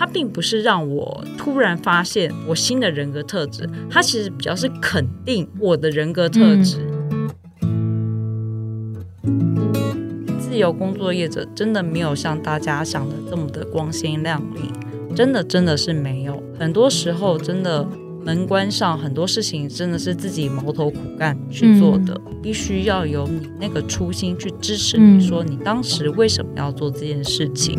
它并不是让我突然发现我新的人格特质，它其实比较是肯定我的人格特质。自由工作业者真的没有像大家想的这么的光鲜亮丽，真的真的是没有。很多时候，真的门关上，很多事情真的是自己埋头苦干去做的，必须要有你那个初心去支持你，说你当时为什么要做这件事情。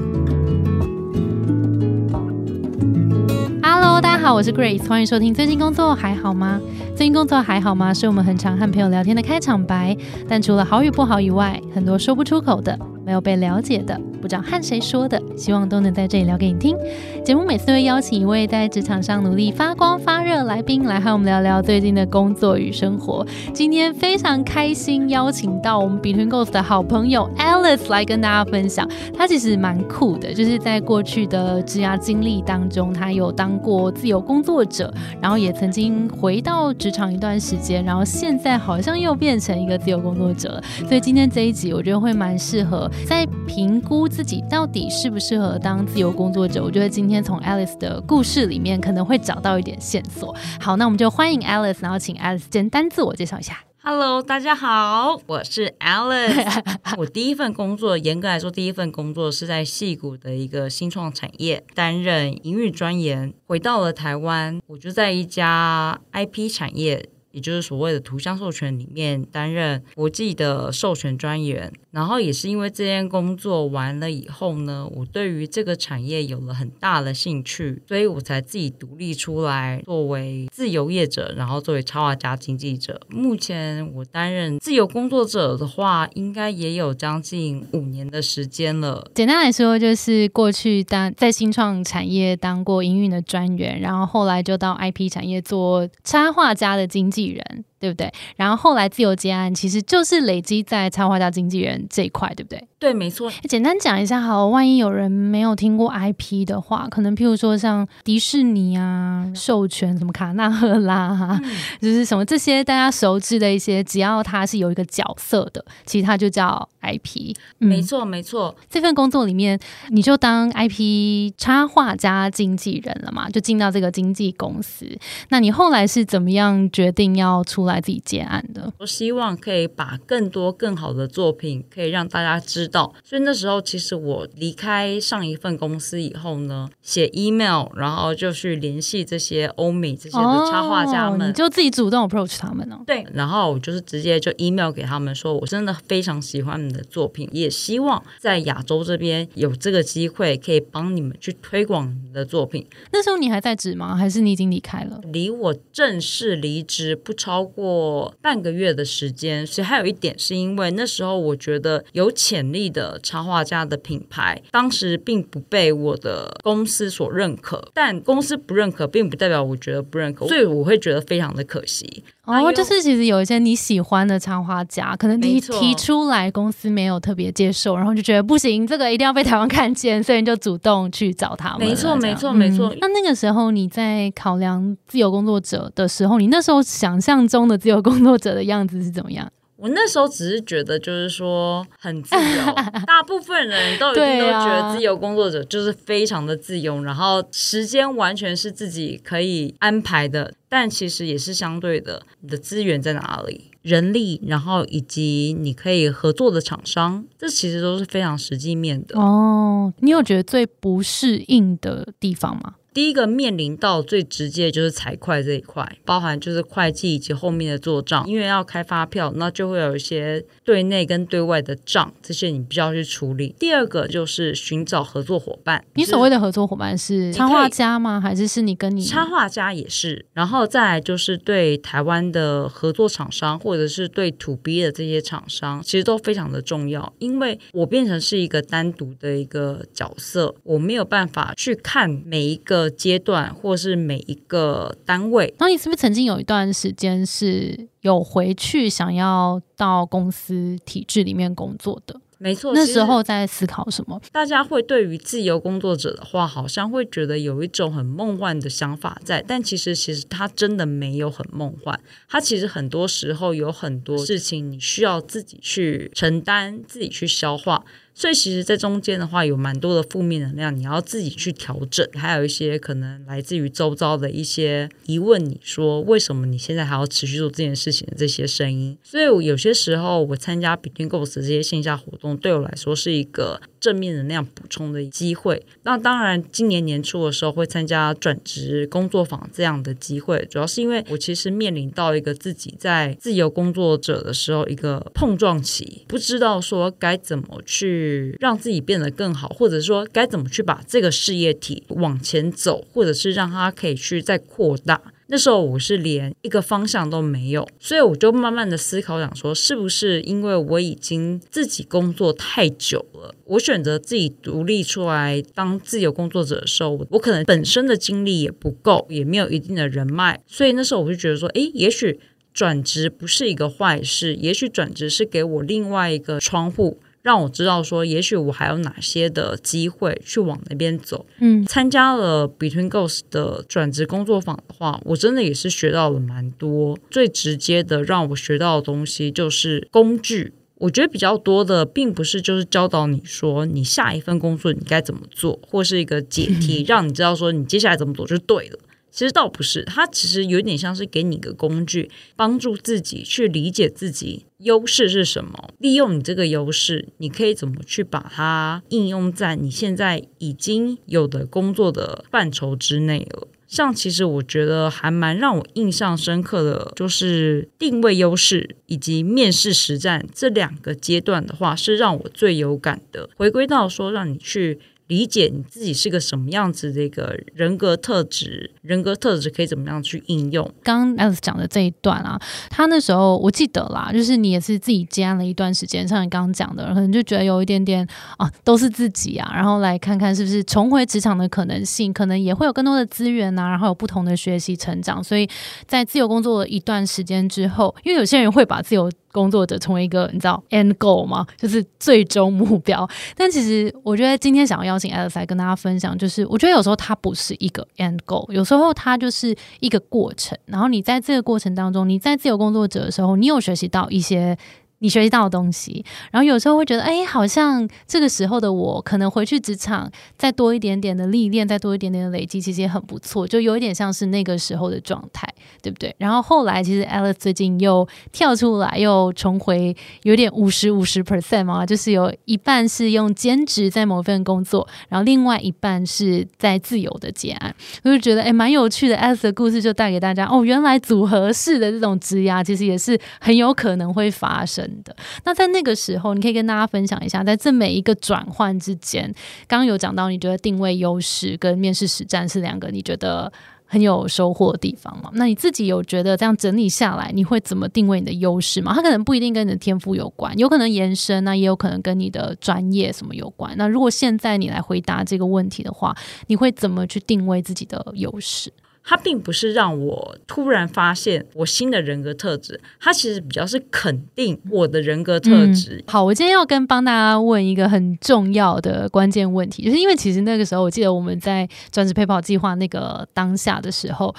好，我是 Grace，欢迎收听。最近工作还好吗？最近工作还好吗？是我们很常和朋友聊天的开场白。但除了好与不好以外，很多说不出口的，没有被了解的，知道和谁说的，希望都能在这里聊给你听。节目每次都会邀请一位在职场上努力发光发热来宾来和我们聊聊最近的工作与生活。今天非常开心邀请到我们 Between Goals 的好朋友 Alice 来跟大家分享。她其实蛮酷的，就是在过去的职涯经历当中，她有当过自由工作者，然后也曾经回到职场一段时间，然后现在好像又变成一个自由工作者了。所以今天这一集，我觉得会蛮适合在评估自己到底适不适合当自由工作者。我觉得今天从 Alice 的故事里面可能会找到一点线索。好，那我们就欢迎 Alice，然后请 Alice 简单自我介绍一下。Hello，大家好，我是 Alice。我第一份工作，严格来说，第一份工作是在戏谷的一个新创产业担任营运专员。回到了台湾，我就在一家 IP 产业，也就是所谓的图像授权里面担任国际的授权专员。然后也是因为这件工作完了以后呢，我对于这个产业有了很大的兴趣，所以我才自己独立出来，作为自由业者，然后作为插画家经纪者。目前我担任自由工作者的话，应该也有将近五年的时间了。简单来说，就是过去当在新创产业当过营运的专员，然后后来就到 IP 产业做插画家的经纪人，对不对？然后后来自由接案，其实就是累积在插画家经纪人这一块，对不对？对，没错。简单讲一下好了，万一有人没有听过 IP 的话，可能譬如说像迪士尼啊、授权什么卡纳赫拉啊，嗯 就是什么这些大家熟知的一些，只要它是有一个角色的，其实它就叫 IP。嗯没错，没错。这份工作里面，你就当 IP 插画家经纪人了嘛？就进到这个经纪公司。那你后来是怎么样决定要出来自己接案的？我希望可以把更多更好的作品可以让大家知道，所以那时候其实我离开上一份公司以后呢，写 email，然后就去联系这些欧美这些的插画家们。哦你就自己主动 approach 他们哦。对，然后我就是直接就 email 给他们说，我真的非常喜欢你的作品，也希望在亚洲这边有这个机会，可以帮你们去推广你的作品。那时候你还在职吗？还是你已经离开了？离我正式离职不超过半个月的时间，所以还有一点是因为那时候我觉得有潜力的插画家的品牌，当时并不被我的公司所认可，但公司不认可，并不代表我觉得不认可，所以我会觉得非常的可惜。哎哦，呦就是其实有一些你喜欢的插画家，可能你提出来，公司没有特别接受，然后就觉得不行，这个一定要被台湾看见，所以你就主动去找他们。没错没错没错嗯那那个时候你在考量自由工作者的时候，你那时候想象中的自由工作者的样子是怎么样？我那时候只是觉得，就是说很自由，大部分人都一定都觉得自由工作者就是非常的自由，然后时间完全是自己可以安排的。但其实也是相对的，你的资源在哪里，人力，然后以及你可以合作的厂商，这其实都是非常实际面的。哦，你有觉得最不适应的地方吗？第一个面临到最直接就是财会这一块，包含就是会计以及后面的做账，因为要开发票，那就会有一些对内跟对外的账，这些你必须要去处理。第二个就是寻找合作伙伴，你所谓的合作伙伴是插画家吗？还是是你跟你插画家也是，然后再来就是对台湾的合作厂商，或者是对 to B 的这些厂商，其实都非常的重要。因为我变成是一个单独的一个角色，我没有办法去看每一个阶段，或是每一个单位。那你是不是曾经有一段时间是有回去想要到公司体制里面工作的？没错，那时候在思考什么？大家会对于自由工作者的话，好像会觉得有一种很梦幻的想法在，但其实其实他真的没有很梦幻，他其实很多时候有很多事情你需要自己去承担、自己去消化。所以其实，在中间的话，有蛮多的负面能量，你要自己去调整。还有一些可能来自于周遭的一些疑问，你说为什么你现在还要持续做这件事情的这些声音。所以有些时候，我参加 Between Goals 这些线下活动，对我来说是一个正面能量补充的机会。那当然，今年年初的时候会参加转职工作坊这样的机会，主要是因为我其实面临到一个自己在自由工作者的时候一个碰撞期，不知道说该怎么去。让自己变得更好，或者说该怎么去把这个事业体往前走，或者是让它可以去再扩大。那时候我是连一个方向都没有，所以我就慢慢的思考，想说是不是因为我已经自己工作太久了，我选择自己独立出来当自由工作者的时候，我可能本身的精力也不够，也没有一定的人脉，所以那时候我就觉得说，诶，也许转职不是一个坏事，也许转职是给我另外一个窗户。让我知道说，也许我还有哪些的机会去往那边走。嗯，参加了 Between Goals 的转职工作坊的话，我真的也是学到了蛮多。最直接的让我学到的东西就是工具。我觉得比较多的，并不是就是教导你说你下一份工作你该怎么做，或是一个解题，让你知道说你接下来怎么走就对了。其实倒不是，它其实有点像是给你一个工具，帮助自己去理解自己优势是什么，利用你这个优势，你可以怎么去把它应用在你现在已经有的工作的范畴之内了。像其实我觉得还蛮让我印象深刻的，就是定位优势以及面试实战这两个阶段的话，是让我最有感的。回归到说，让你去。理解你自己是个什么样子的一个人格特质，人格特质可以怎么样去应用？刚刚 Alice 讲的这一段啊，他那时候我记得啦，就是你也是自己接案了一段时间，像你刚刚讲的，可能就觉得有一点点啊，都是自己啊，然后来看看是不是重回职场的可能性，可能也会有更多的资源啊，然后有不同的学习成长。所以在自由工作一段时间之后，因为有些人会把自由工作者成为一个你知道 end goal 吗？就是最终目标。但其实我觉得今天想要邀请 Alice 来跟大家分享，就是我觉得有时候它不是一个 end goal，有时候它就是一个过程。然后你在这个过程当中，你在自由工作者的时候，你有学习到一些。你学习到的东西，然后有时候会觉得，哎，好像这个时候的我，可能回去职场再多一点点的历练，再多一点点的累积，其实也很不错，就有一点像是那个时候的状态，对不对？然后后来，其实 Alice 最近又跳出来，又重回有点五十五十 percent 嘛，就是有一半是用兼职在某份工作，然后另外一半是在自由的接案，我就觉得，哎，蛮有趣的。Alice 的故事就带给大家，哦，原来组合式的这种职涯，其实也是很有可能会发生。的那在那个时候，你可以跟大家分享一下，在这每一个转换之间，刚刚有讲到，你觉得定位优势跟面试实战是两个你觉得很有收获的地方吗？那你自己有觉得这样整理下来，你会怎么定位你的优势吗？它可能不一定跟你的天赋有关，有可能延伸，那也有可能跟你的专业什么有关。那如果现在你来回答这个问题的话，你会怎么去定位自己的优势？它并不是让我突然发现我新的人格特质，它其实比较是肯定我的人格特质。好，我今天要跟帮大家问一个很重要的关键问题，就是因为其实那个时候，我记得我们在专职陪跑计划那个当下的时候。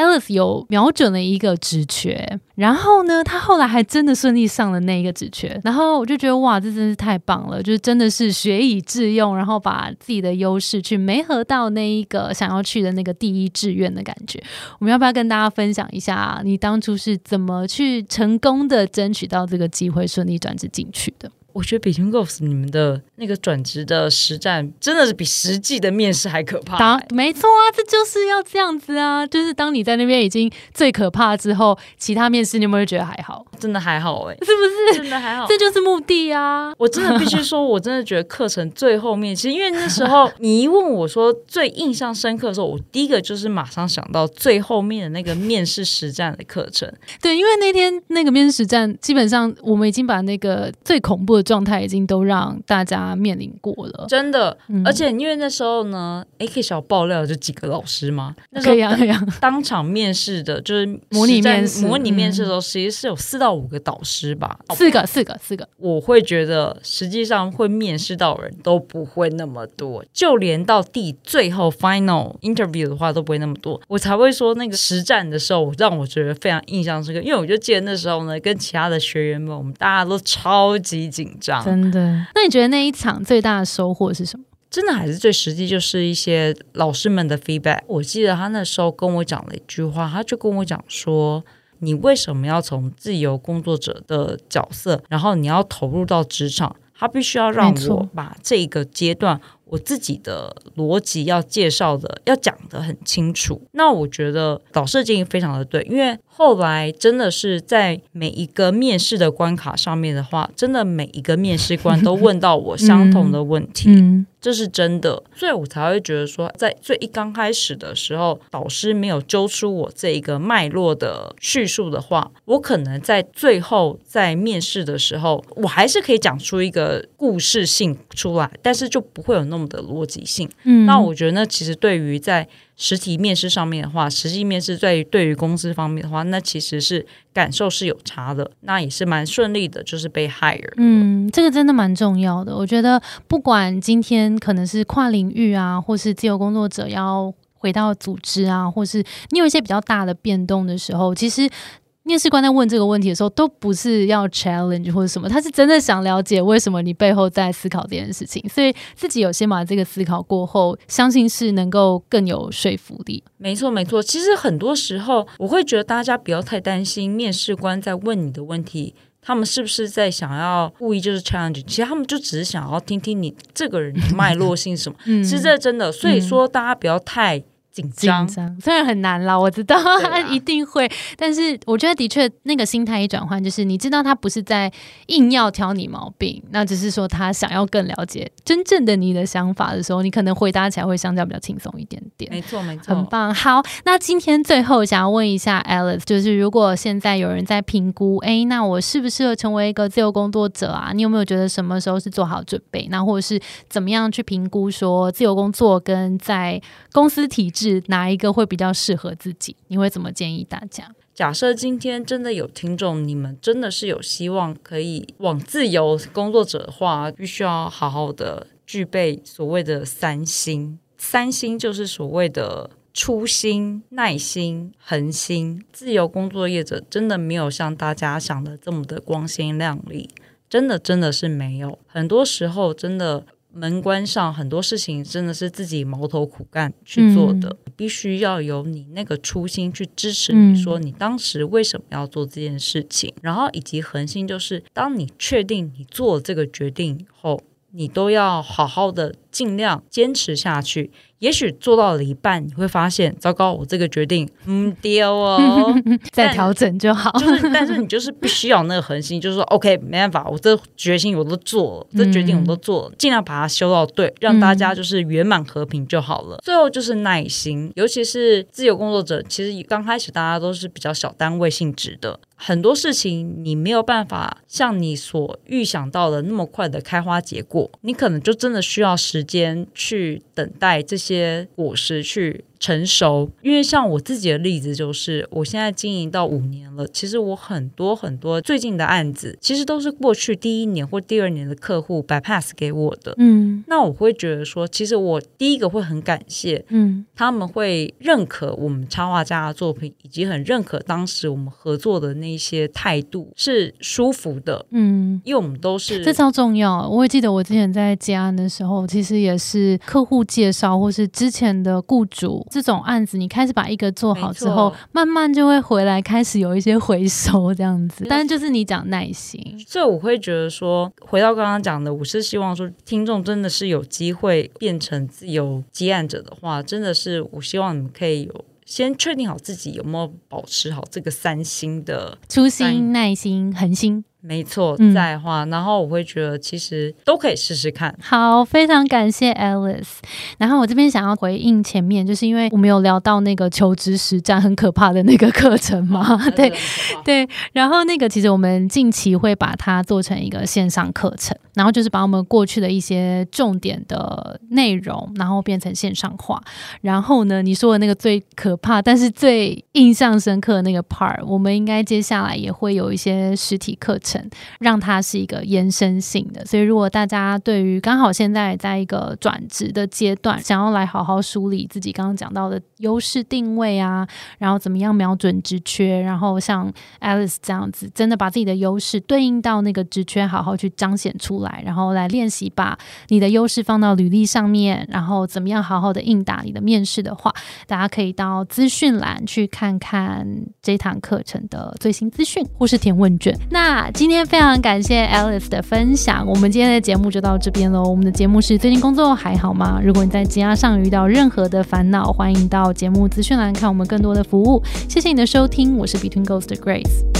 Alice 有瞄准了一个职缺，然后呢，他后来还真的顺利上了那一个职缺，然后我就觉得哇，这真是太棒了，就是真的是学以致用，然后把自己的优势去媒合到那一个想要去的那个第一志愿的感觉。我们要不要跟大家分享一下，你当初是怎么去成功的争取到这个机会，顺利转职进去的？我觉得 Between Goals 你们的那个转职的实战真的是比实际的面试还可怕。当没错啊，这就是要这样子啊，就是当你在那边已经最可怕之后，其他面试你有没有觉得还好？真的还好哎，是不是？真的还好，这就是目的啊！我真的必须说，我真的觉得课程最后面，其实因为那时候你一问我说最印象深刻的时候，我第一个就是马上想到最后面的那个面试实战的课程。对，因为那天那个面试实战，基本上我们已经把那个最恐怖的。状态已经都让大家面临过了，真的。而且因为那时候呢，A K 小爆料就几个老师嘛，可以啊，可以啊。当场面试的，就是模拟面试，模拟面试的时候，其实是有四到五个导师吧，四个，四个，四个。我会觉得，实际上会面试到人都不会那么多，就连到第最后 final interview 的话都不会那么多。我才会说那个实战的时候，让我觉得非常印象深刻，因为我就记得那时候呢，跟其他的学员们，我们大家都超级紧。紧张。真的。那你觉得那一场最大的收获是什么？真的还是最实际，就是一些老师们的 feedback。我记得他那时候跟我讲了一句话，他就跟我讲说：“你为什么要从自由工作者的角色，然后你要投入到职场？他必须要让我把这个阶段我自己的逻辑要介绍的，要讲得很清楚。”那我觉得导师的建议非常的对，因为后来真的是在每一个面试的关卡上面的话，真的每一个面试官都问到我相同的问题。嗯。这是真的，所以我才会觉得说，在最一刚开始的时候，导师没有揪出我这一个脉络的叙述的话，我可能在最后在面试的时候，我还是可以讲出一个故事性出来，但是就不会有那么的逻辑性。嗯。那我觉得那其实对于在实体面试上面的话，实际面试在对于公司方面的话，那其实是感受是有差的，那也是蛮顺利的，就是被 hire。嗯，这个真的蛮重要的。我觉得不管今天可能是跨领域啊，或是自由工作者要回到组织啊，或是你有一些比较大的变动的时候，其实。面试官在问这个问题的时候，都不是要 challenge 或者什么，他是真的想了解为什么你背后在思考这件事情，所以自己有先把这个思考过后，相信是能够更有说服力。没错，没错。其实很多时候，我会觉得大家不要太担心面试官在问你的问题，他们是不是在想要故意就是 challenge？其实他们就只是想要听听你这个人的脉络性什么。嗯是这真的，所以说大家不要太紧紧张。虽然很难啦，我知道、一定会，但是我觉得的确那个心态一转换，就是你知道他不是在硬要挑你毛病，那只是说他想要更了解真正的你的想法的时候，你可能回答起来会相较比较轻松一点点。没错，没错，很棒，好，那今天最后想要问一下 Alice，就是如果现在有人在评估，哎，那我适不适合成为一个自由工作者啊？你有没有觉得什么时候是做好准备？那或者是怎么样去评估说自由工作跟在公司体制哪一个会比较适合自己？你会怎么建议大家？假设今天真的有听众，你们真的是有希望可以往自由工作者的话，必须要好好的具备所谓的三心。三心就是所谓的初心、耐心、恒心。自由工作业者真的没有像大家想的这么的光鲜亮丽，真的真的是没有。很多时候真的。门关上，很多事情真的是自己埋头苦干去做的，必须要有你那个初心去支持嗯。你，说你当时为什么要做这件事情，然后以及恒心，就是当你确定你做了这个决定以后，你都要好好的尽量坚持下去。也许做到了一半，你会发现，糟糕，我这个决定嗯丢哦，再调整就好。就是，但是你就是必须要那个恒心，就是说，OK，没办法，我这决心我都做了，这决定我都做了，尽量把它修到对，让大家就是圆满和平就好了。最后就是耐心，尤其是自由工作者，其实刚开始大家都是比较小单位性质的，很多事情你没有办法像你所预想到的那么快的开花结果，你可能就真的需要时间去等待这些果实去成熟。因为像我自己的例子，就是我现在经营到五年了，其实我很多很多最近的案子，其实都是过去第一年或第二年的客户 bypass 给我的。嗯那我会觉得说，其实我第一个会很感谢嗯他们会认可我们插画家的作品，以及很认可当时我们合作的那些态度是舒服的，嗯。因为我们都是这超重要。我也记得我之前在接案的时候，其实也是客户介绍，或是之前的雇主这种案子，你开始把一个做好之后，慢慢就会回来，开始有一些回收这样子。但就是你讲耐心，所以我会觉得说，回到刚刚讲的，我是希望说，听众真的是有机会变成自由接案者的话，真的是我希望你们可以有先确定好自己有没有保持好这个三星的，初心、耐心、恒心。没错，嗯在的话，然后我会觉得其实都可以试试看。好，非常感谢 Alice。然后我这边想要回应前面，就是因为我们有聊到那个求职实战很可怕的那个课程嘛，对，对，然后那个其实我们近期会把它做成一个线上课程，然后就是把我们过去的一些重点的内容，然后变成线上化。然后呢，你说的那个最可怕，但是最印象深刻的那个 part，我们应该接下来也会有一些实体课程。程，让它是一个延伸性的。所以，如果大家对于刚好现在在一个转职的阶段，想要来好好梳理自己刚刚讲到的优势定位啊，然后怎么样瞄准职缺，然后像 Alice 这样子，真的把自己的优势对应到那个职缺，好好去彰显出来，然后来练习把你的优势放到履历上面，然后怎么样好好的应答你的面试的话，大家可以到资讯栏去看看这堂课程的最新资讯，或是填问卷。那今天非常感谢 Alice 的分享，我们今天的节目就到这边喽。我们的节目是最近工作还好吗？如果你在职涯上遇到任何的烦恼，欢迎到节目资讯栏看我们更多的服务。谢谢你的收听，我是 Between Ghost Grace。